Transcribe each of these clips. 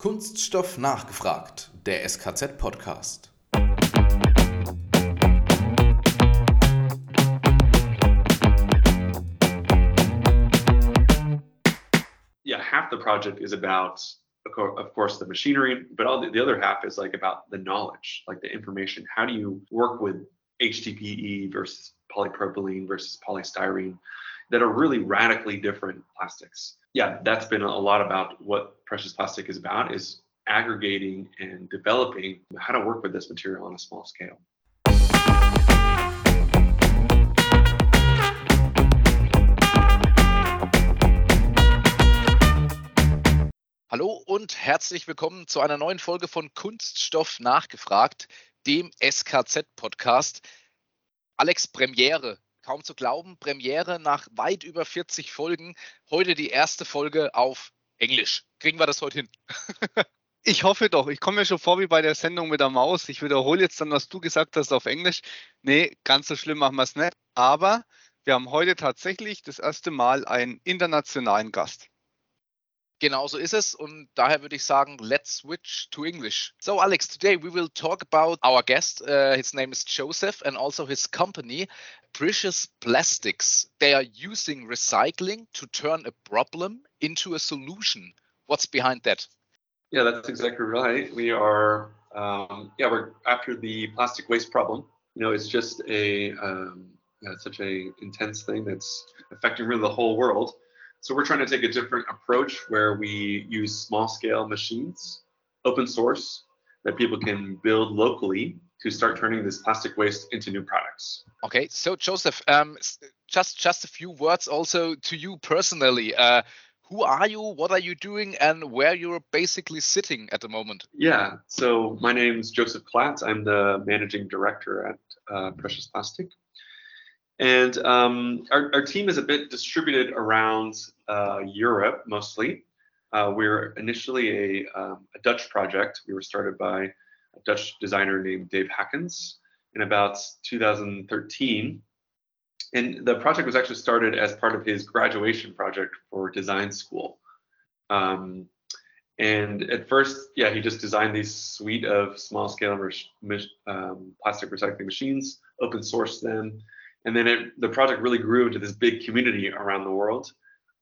Kunststoff nachgefragt, der SKZ-Podcast. Yeah, half the project is about, of course, the machinery, but all the, the other half is like about the knowledge, like the information. How do you work with HDPE versus polypropylene versus polystyrene that are really radically different plastics? Yeah, that's been a lot about what precious plastic is about is aggregating and developing how to work with this material on a small scale. Hallo und herzlich willkommen zu einer neuen Folge von Kunststoff nachgefragt, dem SKZ-Podcast. Alex Premiere, kaum zu glauben, Premiere nach weit über 40 Folgen. Heute die erste Folge auf Englisch. Kriegen wir das heute hin? Ich hoffe doch. Ich komme mir schon vor wie bei der Sendung mit der Maus. Ich wiederhole jetzt dann, was du gesagt hast auf Englisch. Nee, ganz so schlimm machen wir es nicht. Aber wir haben heute tatsächlich das erste Mal einen internationalen Gast. Genau so ist es und daher würde ich sagen, let's switch to English. So Alex, today we will talk about our guest. Uh, his name is Joseph and also his company, Precious Plastics. They are using recycling to turn a problem into a solution. What's behind that? Yeah, that's exactly right. We are, um, yeah, we're after the plastic waste problem. You know, it's just a um, yeah, such a intense thing that's affecting really the whole world. So we're trying to take a different approach where we use small scale machines, open source, that people can build locally to start turning this plastic waste into new products. Okay, so Joseph, um, just just a few words also to you personally. Uh, who are you, what are you doing, and where you're basically sitting at the moment? Yeah, so my name is Joseph Klatt. I'm the managing director at uh, Precious Plastic. And um, our, our, team is a bit distributed around uh, Europe mostly. Uh, we're initially a, um, a, Dutch project. We were started by a Dutch designer named Dave Hakkens in about 2013. And the project was actually started as part of his graduation project for design school. Um, and at first, yeah, he just designed these suite of small scale um, plastic recycling machines, open sourced them. And then it, the project really grew into this big community around the world.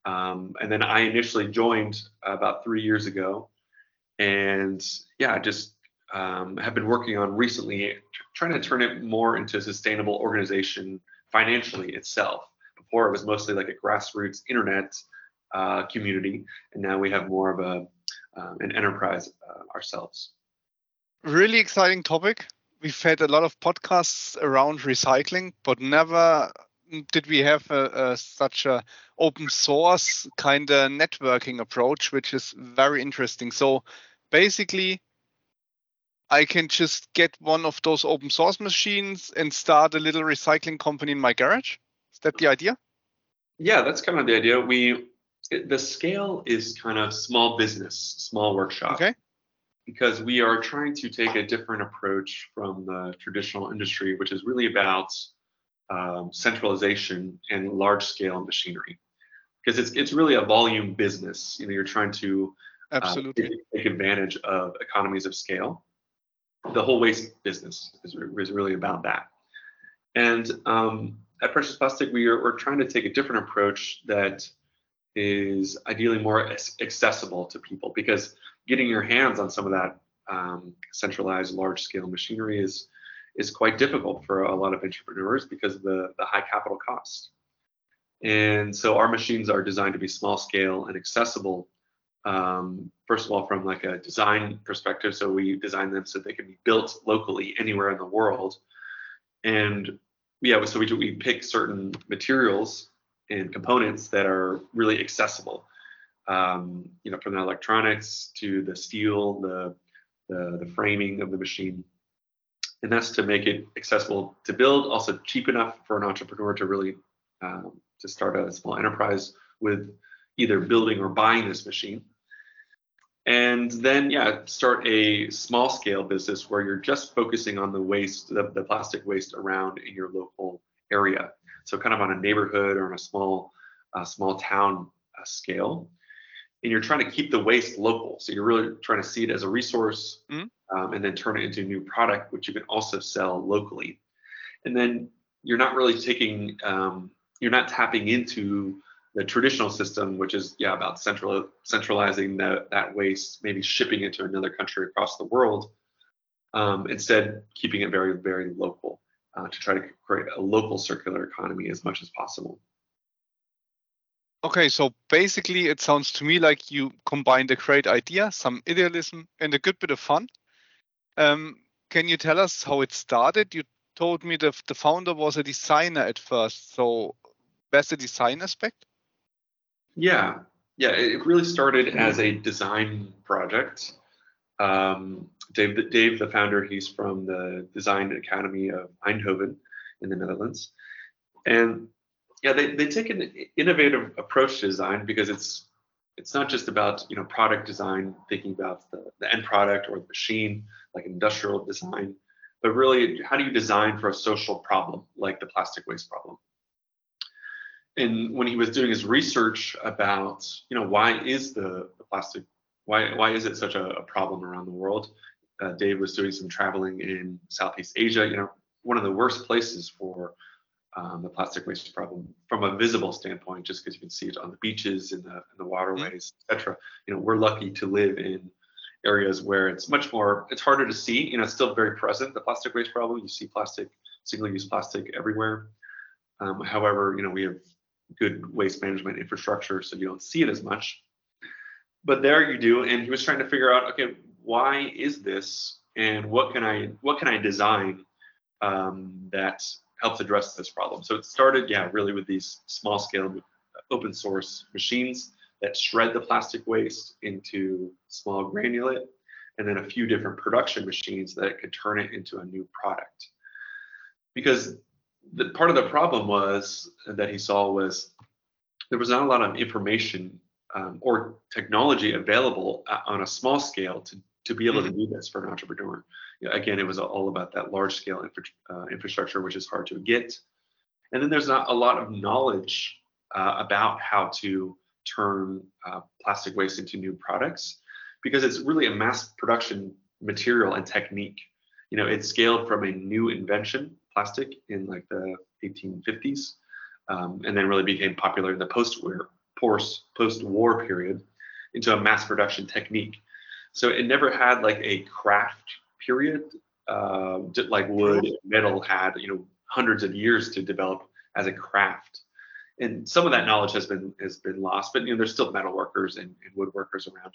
Um, and then I initially joined about three years ago. And yeah, just um, have been working on recently trying to turn it more into a sustainable organization financially itself. Before it was mostly like a grassroots internet uh, community, and now we have more of a um, an enterprise uh, ourselves. Really exciting topic. We've had a lot of podcasts around recycling, but never did we have a, a, such a open source kind of networking approach, which is very interesting. So basically, I can just get one of those open source machines and start a little recycling company in my garage. Is that the idea? Yeah, that's kind of the idea. We it, the scale is kind of small business, small workshop. Okay. Because we are trying to take a different approach from the traditional industry, which is really about um, centralization and large scale machinery. Because it's it's really a volume business. You know, you're trying to uh, absolutely take, take advantage of economies of scale the whole waste business is, is really about that. And um, at Precious Plastic, we are, we're trying to take a different approach that is ideally more accessible to people because getting your hands on some of that um, centralized large scale machinery is is quite difficult for a lot of entrepreneurs because of the, the high capital cost. And so our machines are designed to be small scale and accessible um, first of all from like a design perspective so we design them so they can be built locally anywhere in the world. And yeah so we, we pick certain materials and components that are really accessible um, you know from the electronics to the steel the, the the framing of the machine. And that's to make it accessible to build also cheap enough for an entrepreneur to really um, to start a small enterprise with either building or buying this machine and then yeah start a small scale business where you're just focusing on the waste the, the plastic waste around in your local area so kind of on a neighborhood or on a small uh, small town uh, scale and you're trying to keep the waste local. So you're really trying to see it as a resource Mhm. um, and then turn it into a new product, which you can also sell locally. And then you're not really taking, um, you're not tapping into the traditional system, which is yeah about central centralizing the, that waste, maybe shipping it to another country across the world. Um, instead, keeping it very very local uh, to try to create a local circular economy as much as possible. Okay, so basically, it sounds to me like you combined a great idea, some idealism, and a good bit of fun. Um, can you tell us how it started? You told me the the founder was a designer at first. So, where's the design aspect? Yeah, yeah. It really started as a design project. Um, Dave, Dave, the founder, he's from the Design Academy of Eindhoven in the Netherlands, and yeah, they, they take an innovative approach to design because it's it's not just about you know product design, thinking about the, the end product or the machine, like industrial design, but really how do you design for a social problem like the plastic waste problem? And when he was doing his research about you know why is the, the plastic why why is it such a, a problem around the world? Uh, Dave was doing some traveling in Southeast Asia, you know, one of the worst places for um, the plastic waste problem from a visible standpoint, just because you can see it on the beaches, in the, in the waterways, etc. You know, we're lucky to live in areas where it's much more, it's harder to see. You know, it's still very present, the plastic waste problem. You see plastic, single-use plastic everywhere. Um, however, you know, we have good waste management infrastructure, so you don't see it as much. But there you do, and he was trying to figure out, okay, why is this, and what can I, what can I design um, that helps address this problem. So it started, yeah, really with these small scale open source machines that shred the plastic waste into small granulate, and then a few different production machines that could turn it into a new product. Because the part of the problem was that he saw was there was not a lot of information um, or technology available on a small scale to, to be able to do this for an entrepreneur again, it was all about that large scale infra, uh, infrastructure, which is hard to get. And then there's not a lot of knowledge uh, about how to turn uh, plastic waste into new products because it's really a mass production material and technique. You know, it's scaled from a new invention, plastic, in like the 1850s, um, and then really became popular in the post-war post-war period into a mass production technique. So it never had like a craft period, uh, like wood and metal had, you know, hundreds of years to develop as a craft. And some of that knowledge has been has been lost, but you know, there's still metal workers and, and woodworkers around.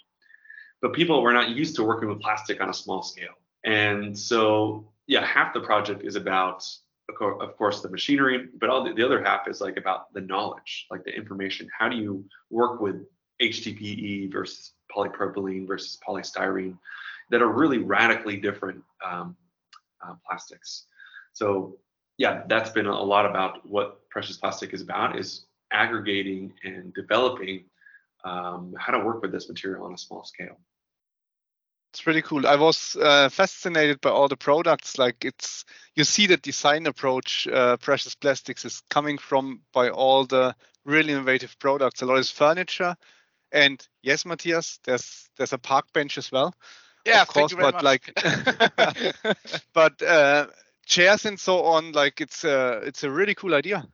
But people were not used to working with plastic on a small scale. And so, yeah, half the project is about, of course, the machinery, but all the, the other half is like about the knowledge, like the information. How do you work with HDPE versus polypropylene versus polystyrene? that are really radically different um, uh, plastics. So yeah, that's been a lot about what precious plastic is about is aggregating and developing um, how to work with this material on a small scale. It's pretty cool. I was uh, fascinated by all the products. Like it's, you see the design approach. Uh, precious plastics is coming from by all the really innovative products. A lot is furniture, and yes, Matthias, there's there's a park bench as well yeah, of course, but much. like, but uh, chairs and so on, like it's a it's a really cool idea.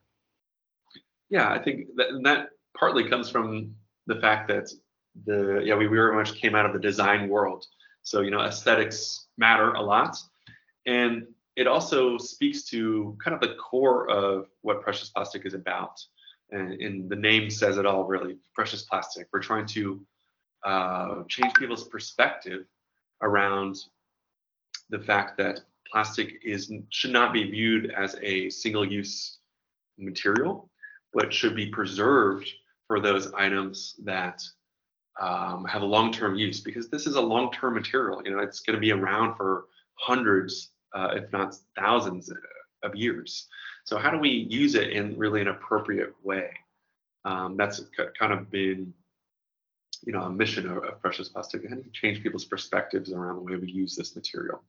Yeah, I think that that partly comes from the fact that the yeah we very much came out of the design world, so you know aesthetics matter a lot, and it also speaks to kind of the core of what precious plastic is about. And, and the name says it all, really. Precious plastic. We're trying to uh, change people's perspective around the fact that plastic is should not be viewed as a single-use material, but should be preserved for those items that um, have a long-term use because this is a long-term material. You know, it's going to be around for hundreds, uh, if not thousands, of years. So how do we use it in really an appropriate way? Um, that's kind of been you know, a mission of, of precious plastic and change people's perspectives around the way we use this material.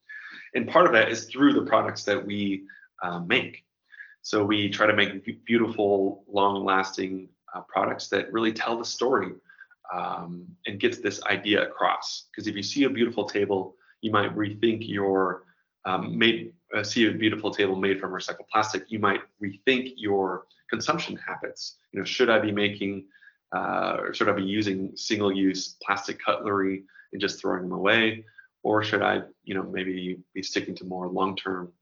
And part of that is through the products that we uh, make. So we try to make beautiful, long-lasting uh, products that really tell the story um, and gets this idea across. Because if you see a beautiful table, you might rethink your um, made uh, see a beautiful table made from recycled plastic. You might rethink your consumption habits. You know, should I be making uh, or should I be using single-use plastic cutlery and just throwing them away, or should I, you know, maybe be sticking to more long-term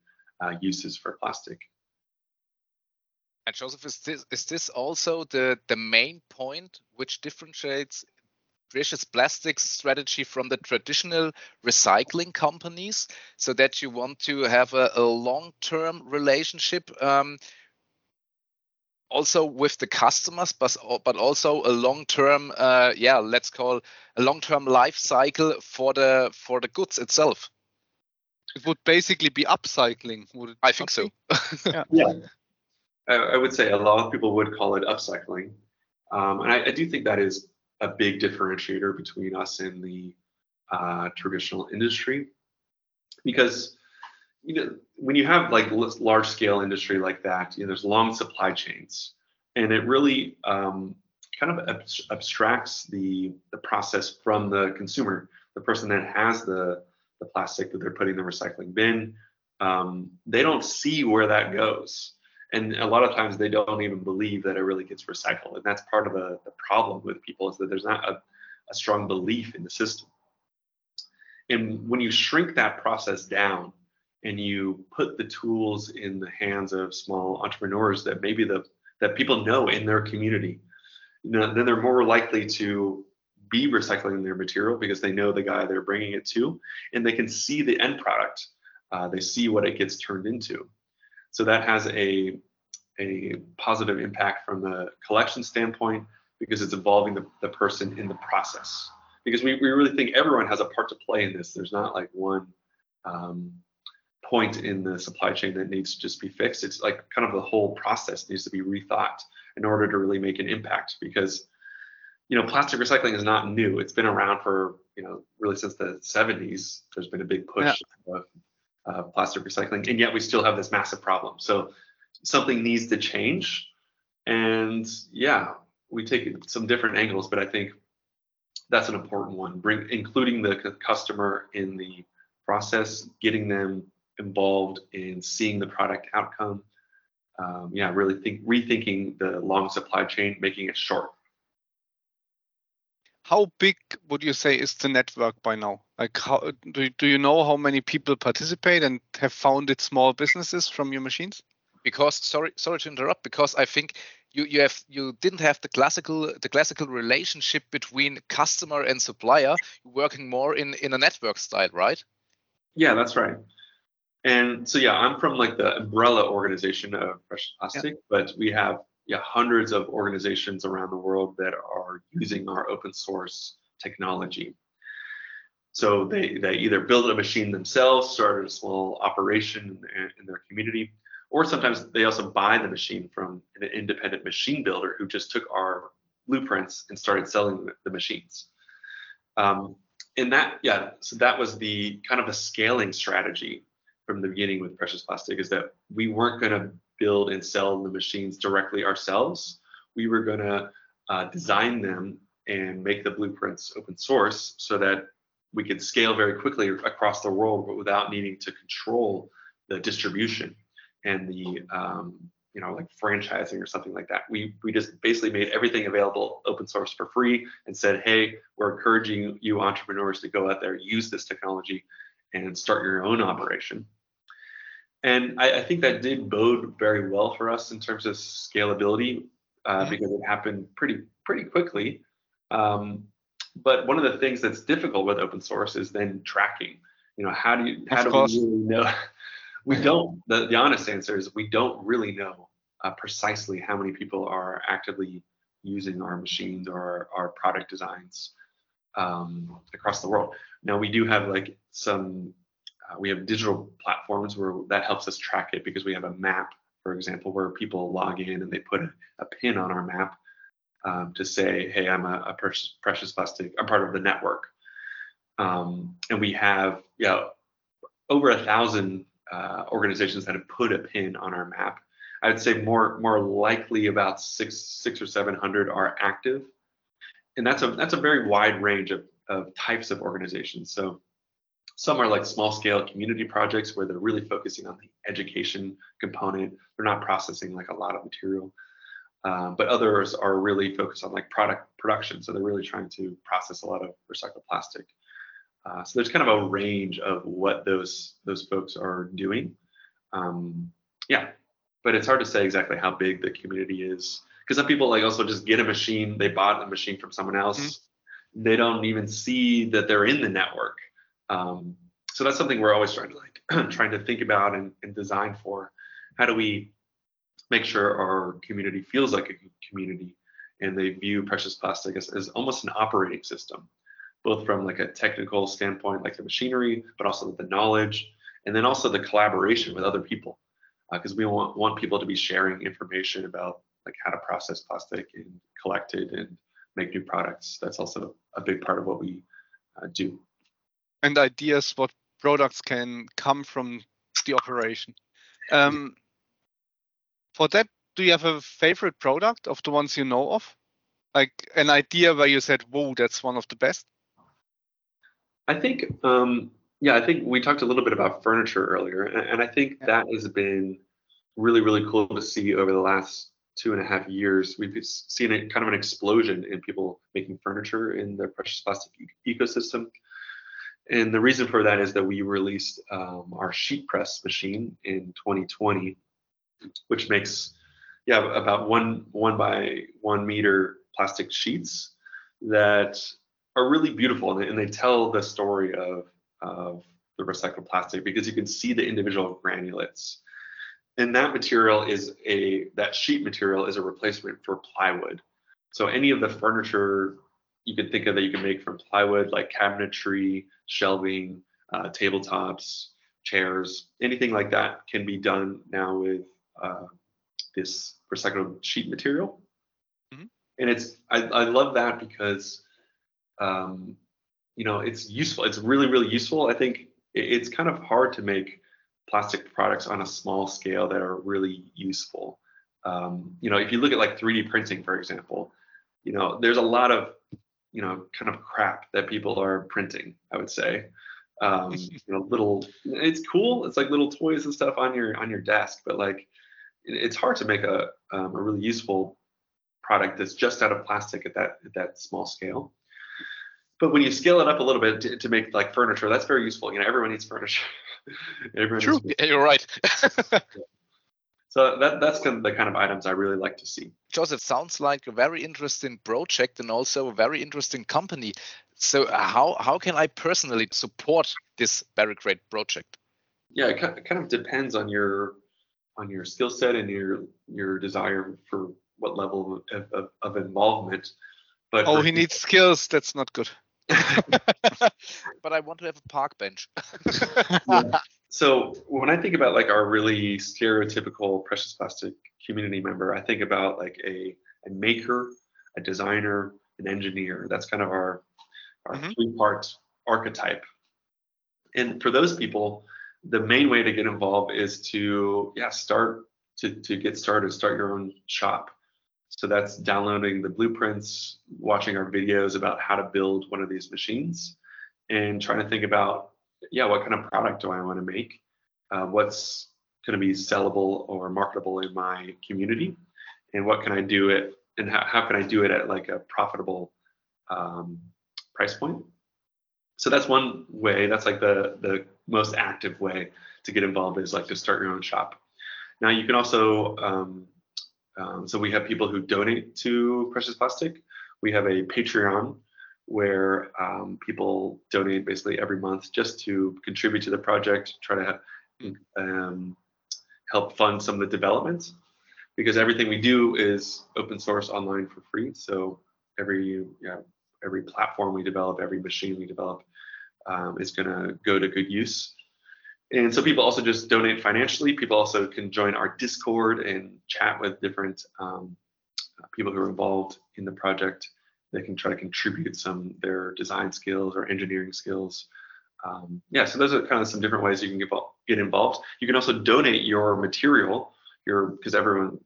uh, uses for plastic? And Joseph, is this is this also the the main point which differentiates precious plastics strategy from the traditional recycling companies, so that you want to have a, a long-term relationship, um, also with the customers, but but also a long-term, uh, yeah, let's call a long-term life cycle for the for the goods itself. It would basically be upcycling. Would it I think so. yeah. yeah. I, would say a lot of people would call it upcycling. Um, and I, I, do think that is a big differentiator between us and the uh, traditional industry. Because you know, when you have like large scale industry like that, you know, there's long supply chains, and it really um, kind of abstracts the the process from the consumer, the person that has the the plastic that they're putting in the recycling bin. Um, they don't see where that goes and a lot of times they don't even believe that it really gets recycled. And that's part of the, the problem with people is that there's not a, a strong belief in the system. And when you shrink that process down and you put the tools in the hands of small entrepreneurs that maybe the that people know in their community you know, then they're more likely to be recycling their material because they know the guy they're bringing it to and they can see the end product. Uh, they see what it gets turned into so that has a, a positive impact from the collection standpoint because it's involving the, the person in the process. Because we, we really think everyone has a part to play in this. There's not like one um, point in the supply chain that needs to just be fixed. It's like kind of the whole process needs to be rethought in order to really make an impact because you know plastic recycling is not new it's been around for you know really since the 70s there's been a big push yeah. Uh, plastic recycling, and yet we still have this massive problem. So something needs to change, and yeah, we take some different angles, but I think that's an important one. Bring including the customer in the process, getting them involved in seeing the product outcome. Um, yeah, really think rethinking the long supply chain, making it short how big would you say is the network by now? Like, how do, do you know how many people participate and have founded small businesses from your machines? Because sorry, sorry to interrupt. Because I think you you have you didn't have the classical the classical relationship between customer and supplier. working more in in a network style, right? Yeah, that's right. And so yeah, I'm from like the umbrella organization of Precious Plastic, yeah. but we have yeah, hundreds of organizations around the world that are using our open source technology. So they, they either build a machine themselves, started a small operation in, in their community, or sometimes they also buy the machine from an independent machine builder who just took our blueprints and started selling the machines. Um, and that, yeah, so that was the kind of a scaling strategy from the beginning with Precious Plastic is that we weren't going to build and sell the machines directly ourselves. We were going to uh, design them and make the blueprints open source so that we could scale very quickly across the world, but without needing to control the distribution and the um, you know like franchising or something like that. We we just basically made everything available open source for free and said, hey, we're encouraging you entrepreneurs to go out there, use this technology, and start your own operation. And I, I, think that did bode very well for us in terms of scalability uh, yeah. because it happened pretty pretty quickly. Um, but one of the things that's difficult with open source is then tracking. You know, how do you how of do course. we really know? we don't. The, the honest answer is we don't really know uh, precisely how many people are actively using our machines or our, our product designs um, across the world. Now we do have like some uh, we have digital platforms where that helps us track it because we have a map, for example, where people log in and they put a, a pin on our map um, to say, hey, I'm a, a precious, precious, plastic, I'm part of the network. Um, and we have yeah, over a thousand uh, organizations that have put a pin on our map. I would say more more likely about six six or seven hundred are active, and that's a that's a very wide range of, of types of organizations. So some are like small scale community projects where they're really focusing on the education component. They're not processing like a lot of material. Uh, but others are really focused on like product production. So they're really trying to process a lot of recycled plastic. Uh, so there's kind of a range of what those those folks are doing. Um, yeah, but it's hard to say exactly how big the community is because some people like also just get a machine. They bought a machine from someone else. Mm-hmm. They don't even see that they're in the network. Um, so that's something we're always trying to like trying to think about and, and design for. How do we make sure our community feels like a community and they view precious plastic as, as almost an operating system, both from like a technical standpoint, like the machinery, but also the knowledge, and then also the collaboration with other people, because uh, we want want people to be sharing information about like how to process plastic and collect it and make new products. That's also a big part of what we uh, do and ideas what products can come from the operation. Um, for that, do you have a favorite product of the ones you know of? Like an idea where you said, whoa, that's one of the best? I think, um, yeah, I think we talked a little bit about furniture earlier, and, and I think yeah. that has been really, really cool to see over the last two and a half years. We've seen a kind of an explosion in people making furniture in the precious plastic e- ecosystem. And the reason for that is that we released um, our sheet press machine in 2020, which makes yeah about one one by one meter plastic sheets that are really beautiful and they, and they tell the story of of the recycled plastic because you can see the individual granulates. And that material is a that sheet material is a replacement for plywood. So any of the furniture you could think of that you can make from plywood, like cabinetry, shelving, uh, tabletops, chairs, anything like that can be done now with uh, this recycled sheet material. Mm-hmm. And it's I, I love that because um, you know it's useful. It's really really useful. I think it's kind of hard to make plastic products on a small scale that are really useful. Um, you know, if you look at like 3D printing, for example, you know, there's a lot of you know kind of crap that people are printing i would say. Um, you know little it's cool it's like little toys and stuff on your on your desk but like it's hard to make a, um, a really useful product that's just out of plastic at that at that small scale. But when you scale it up a little bit to, to make like furniture that's very useful you know everyone needs furniture. Everyone True. Needs you're right So that, that's kind of the kind of items I really like to see. Joseph, sounds like a very interesting project and also a very interesting company. So uh, how, how can I personally support this very great project? Yeah, it kind of depends on your on your skill set and your your desire for what level of, of, of involvement. But oh, he needs skills. That's not good. but I want to have a park bench. yeah. So when I think about like our really stereotypical precious plastic community member, I think about like a, a maker, a designer, an engineer. That's kind of our our mm-hmm. three part archetype. And for those people, the main way to get involved is to yeah start to to get started, start your own shop. So that's downloading the blueprints, watching our videos about how to build one of these machines, and trying to think about yeah, what kind of product do I want to make? Uh, what's going to be sellable or marketable in my community? And what can I do it and how, how can I do it at like a profitable um, price point? So that's one way. That's like the the most active way to get involved is like to start your own shop. Now you can also um, um, so we have people who donate to Precious Plastic. We have a Patreon where um, people donate basically every month just to contribute to the project, try to um, help fund some of the development because everything we do is open source online for free. So every yeah, every platform we develop, every machine we develop um, is going to go to good use. And so people also just donate financially. People also can join our Discord and chat with different um, people who are involved in the project they can try to contribute some their design skills or engineering skills. Um, yeah, so those are kind of some different ways you can get, get involved. You can also donate your material, your because everyone,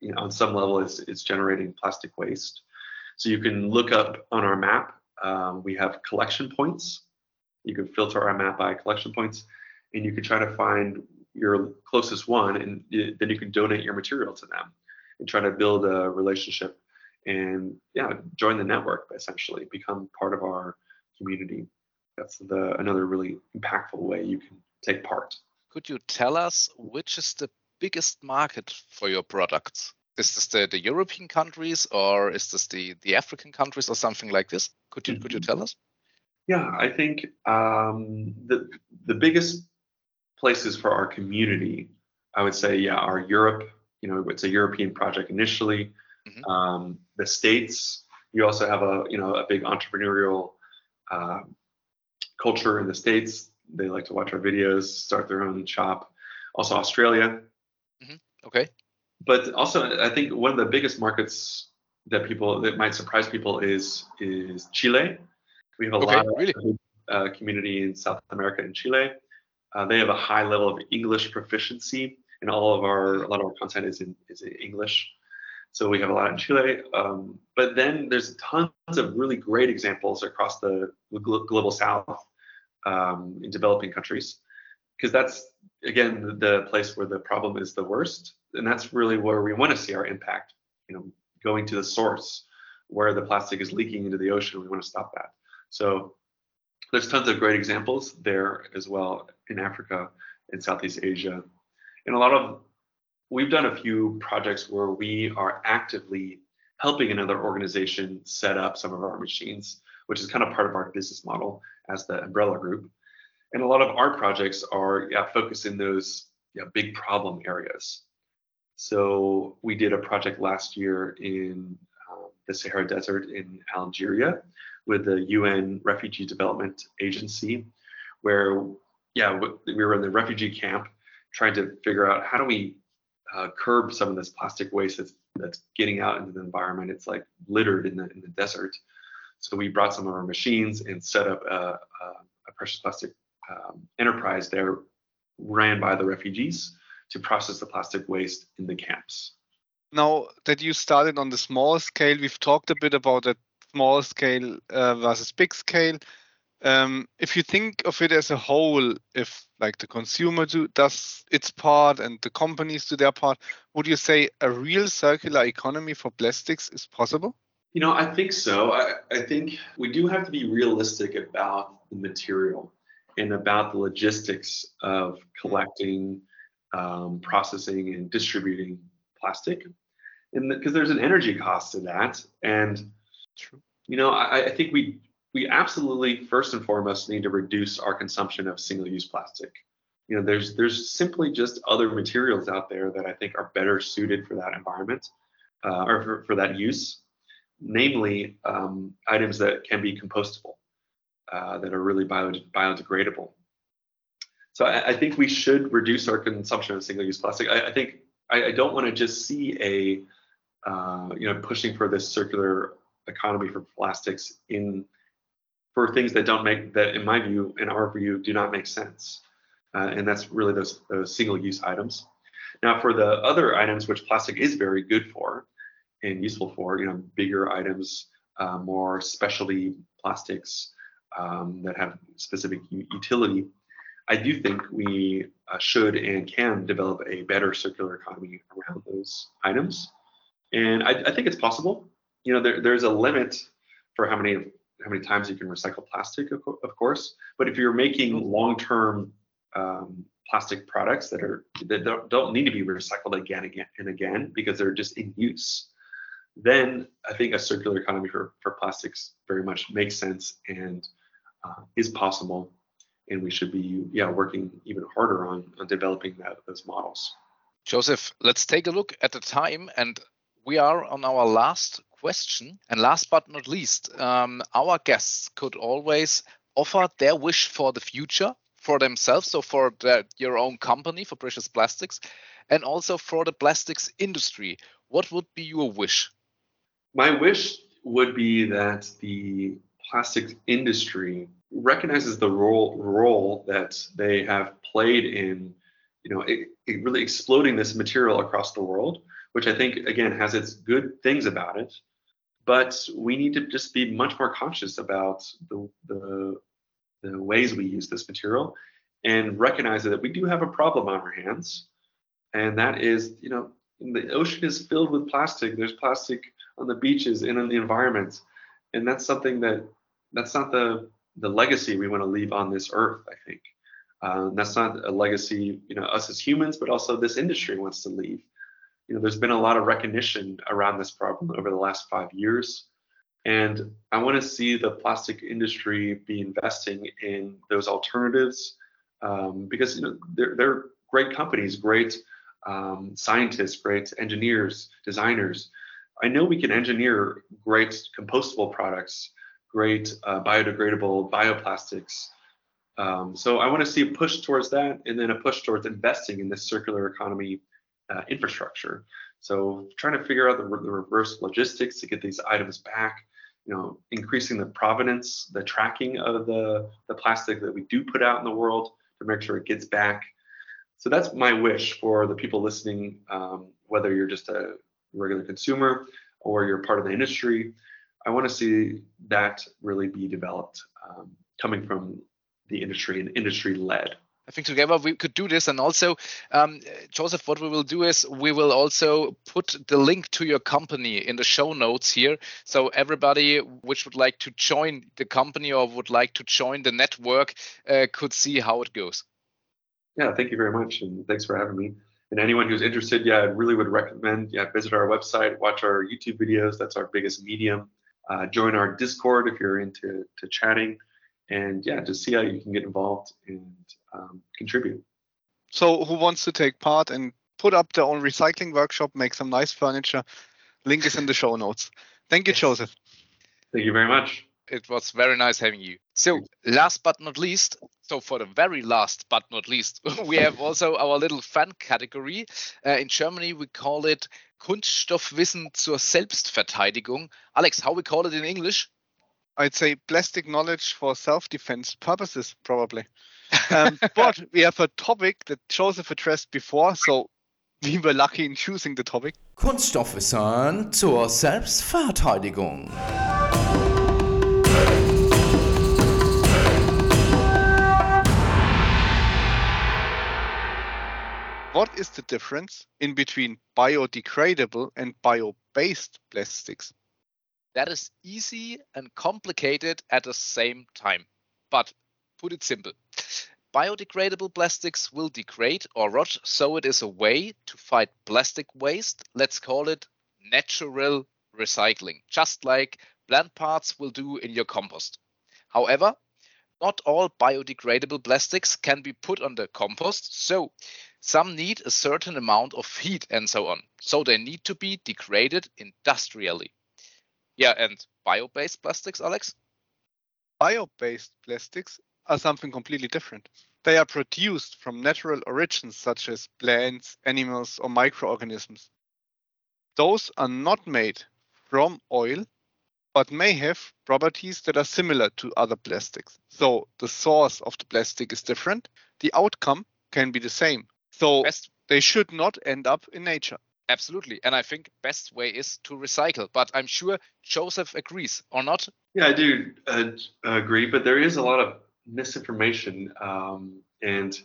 you know, on some level is is generating plastic waste. So you can look up on our map. Um, we have collection points. You can filter our map by collection points, and you can try to find your closest one, and then you can donate your material to them and try to build a relationship and yeah, join the network essentially, become part of our community. That's the another really impactful way you can take part. Could you tell us which is the biggest market for your products? Is this the, the European countries or is this the, the African countries or something like this? Could you mm -hmm. could you tell us? Yeah, I think um, the the biggest places for our community, I would say, yeah, are Europe. You know, it's a European project initially. Mm -hmm. um, the states, you also have a you know a big entrepreneurial uh, culture in the states. They like to watch our videos, start their own shop. Also Australia. Mm-hmm. Okay. But also, I think one of the biggest markets that people that might surprise people is is Chile. We have a okay, lot of really? uh, community in South America and Chile. Uh, they have a high level of English proficiency, and all of our a lot of our content is in is in English. So we have a lot in Chile. Um, but then there's tons of really great examples across the global south um, in developing countries, because that's, again, the place where the problem is the worst. And that's really where we want to see our impact, you know, going to the source where the plastic is leaking into the ocean. We want to stop that. So there's tons of great examples there as well in Africa and Southeast Asia. And a lot of we've done a few projects where we are actively helping another organization set up some of our machines, which is kind of part of our business model as the umbrella group. And a lot of our projects are yeah, focused in those yeah, big problem areas. So we did a project last year in um, the Sahara Desert in Algeria with the UN Refugee Development Agency, where yeah, we were in the refugee camp trying to figure out how do we uh, curb some of this plastic waste that's, that's getting out into the environment. It's like littered in the, in the desert. So we brought some of our machines and set up a, a, precious plastic um, enterprise there, ran by the refugees to process the plastic waste in the camps. Now that you started on the small scale, we've talked a bit about that small scale uh, versus big scale. Um, if you think of it as a whole, if like the consumer do, does its part and the companies do their part, would you say a real circular economy for plastics is possible? You know, I think so. I, I think we do have to be realistic about the material and about the logistics of collecting, um, processing, and distributing plastic. And because the, there's an energy cost to that. And, True. you know, I, I think we we absolutely first and foremost need to reduce our consumption of single-use plastic. You know, there's there's simply just other materials out there that I think are better suited for that environment uh, or for, for that use, namely um, items that can be compostable, uh, that are really bio, biodegradable. So I, I, think we should reduce our consumption of single-use plastic. I, I think I, I don't want to just see a uh, you know pushing for this circular economy for plastics in for things that don't make that in my view in our view do not make sense. Uh, and that's really those, those single use items. Now for the other items which plastic is very good for and useful for you know bigger items uh, more specialty plastics um, that have specific utility i do think we uh, should and can develop a better circular economy around those items. And i, I think it's possible. You know there, there's a limit for how many how many times you can recycle plastic, of, of course. But if you're making mm-hmm. long-term um, plastic products that are that don't, don't need to be recycled again, again and again because they're just in use, then I think a circular economy for, for plastics very much makes sense and uh, is possible. And we should be yeah working even harder on, on developing that, those models. Joseph, let's take a look at the time and we are on our last question. And last but not least, um, our guests could always offer their wish for the future for themselves, so for their, your own company, for Precious Plastics, and also for the plastics industry. What would be your wish? My wish would be that the plastics industry recognizes the role role that they have played in, you know, it, it really exploding this material across the world, which I think again has its good things about it, but we need to just be much more conscious about the, the, the ways we use this material and recognize that we do have a problem on our hands. And that is, you know, the ocean is filled with plastic. There's plastic on the beaches and in the environment. And that's something that that's not the the legacy we want to leave on this earth, I think. Um, that's not a legacy, you know, us as humans, but also this industry wants to leave. You know, there's been a lot of recognition around this problem over the last five years. And I want to see the plastic industry be investing in those alternatives um, because you know they're, they're great companies, great um, scientists, great engineers, designers. I know we can engineer great compostable products, great uh, biodegradable bioplastics. Um, so I want to see a push towards that, and then a push towards investing in this circular economy uh, infrastructure. So trying to figure out the, the reverse logistics to get these items back, you know, increasing the provenance, the tracking of the, the plastic that we do put out in the world to make sure it gets back. So that's my wish for the people listening, um, whether you're just a regular consumer or you're part of the industry. I want to see that really be developed um, coming from the industry and industry led. I think together we could do this. And also, um, Joseph, what we will do is we will also put the link to your company in the show notes here. So everybody which would like to join the company or would like to join the network uh, could see how it goes. Yeah, thank you very much. And thanks for having me. And anyone who's interested, yeah, I really would recommend, yeah, visit our website, watch our YouTube videos. That's our biggest medium. Uh, join our Discord if you're into to chatting and yeah, just see how you can get involved and um, contribute. So, who wants to take part and put up their own recycling workshop, make some nice furniture? Link is in the show notes. Thank you, Joseph. Thank you very much. It was very nice having you. So, last but not least, so for the very last but not least, we have also our little fun category. Uh, in Germany, we call it Kunststoffwissen zur Selbstverteidigung. Alex, how we call it in English? I'd say plastic knowledge for self-defense purposes, probably. Um, but we have a topic that Joseph addressed before, so we were lucky in choosing the topic. Kunststoffwissen zur Selbstverteidigung. What is the difference in between biodegradable and bio-based plastics? That is easy and complicated at the same time. But put it simple. Biodegradable plastics will degrade or rot, so it is a way to fight plastic waste. Let's call it natural recycling, just like plant parts will do in your compost. However, not all biodegradable plastics can be put on the compost, so some need a certain amount of heat and so on. So they need to be degraded industrially. Yeah, and bio-based plastics, Alex? Bio-based plastics are something completely different. They are produced from natural origins such as plants, animals, or microorganisms. Those are not made from oil, but may have properties that are similar to other plastics. So the source of the plastic is different. The outcome can be the same. So they should not end up in nature. Absolutely. And I think best way is to recycle. But I'm sure Joseph agrees or not. Yeah, I do uh, agree. But there is a lot of misinformation um, and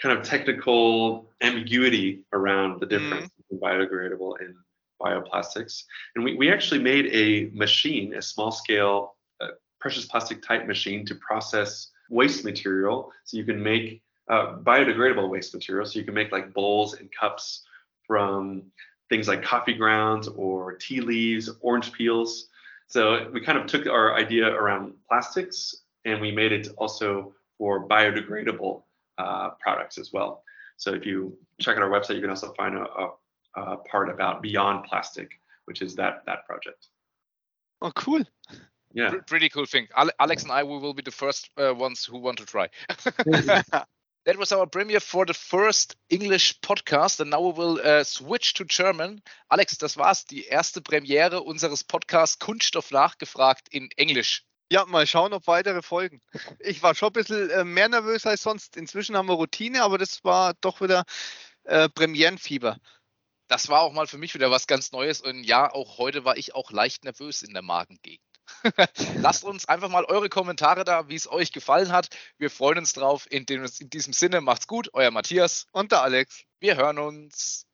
kind of technical ambiguity around the difference mm. between biodegradable and bioplastics. And we, we actually made a machine, a small scale uh, precious plastic type machine to process waste material. So you can make uh, biodegradable waste material. So you can make like bowls and cups from things like coffee grounds or tea leaves, orange peels. So we kind of took our idea around plastics and we made it also for biodegradable uh, products as well. So if you check out our website, you can also find a, a, a part about Beyond Plastic, which is that that project. Oh, cool. Yeah. pretty cool thing. Alex and I we will be the first uh, ones who want to try. that was our premiere for the first English podcast and now we will uh, switch to German. Alex, das war's, die erste Premiere unseres Podcasts Kunststoff nachgefragt in Englisch. Ja, mal schauen, ob weitere folgen. Ich war schon ein bisschen äh, mehr nervös als sonst. Inzwischen haben wir Routine, aber das war doch wieder äh, Premierenfieber. das war auch mal für mich wieder was ganz Neues. Und ja, auch heute war ich auch leicht nervös in der Magengegend. Lasst uns einfach mal eure Kommentare da, wie es euch gefallen hat. Wir freuen uns drauf. In, dem, in diesem Sinne, macht's gut. Euer Matthias und der Alex. Wir hören uns.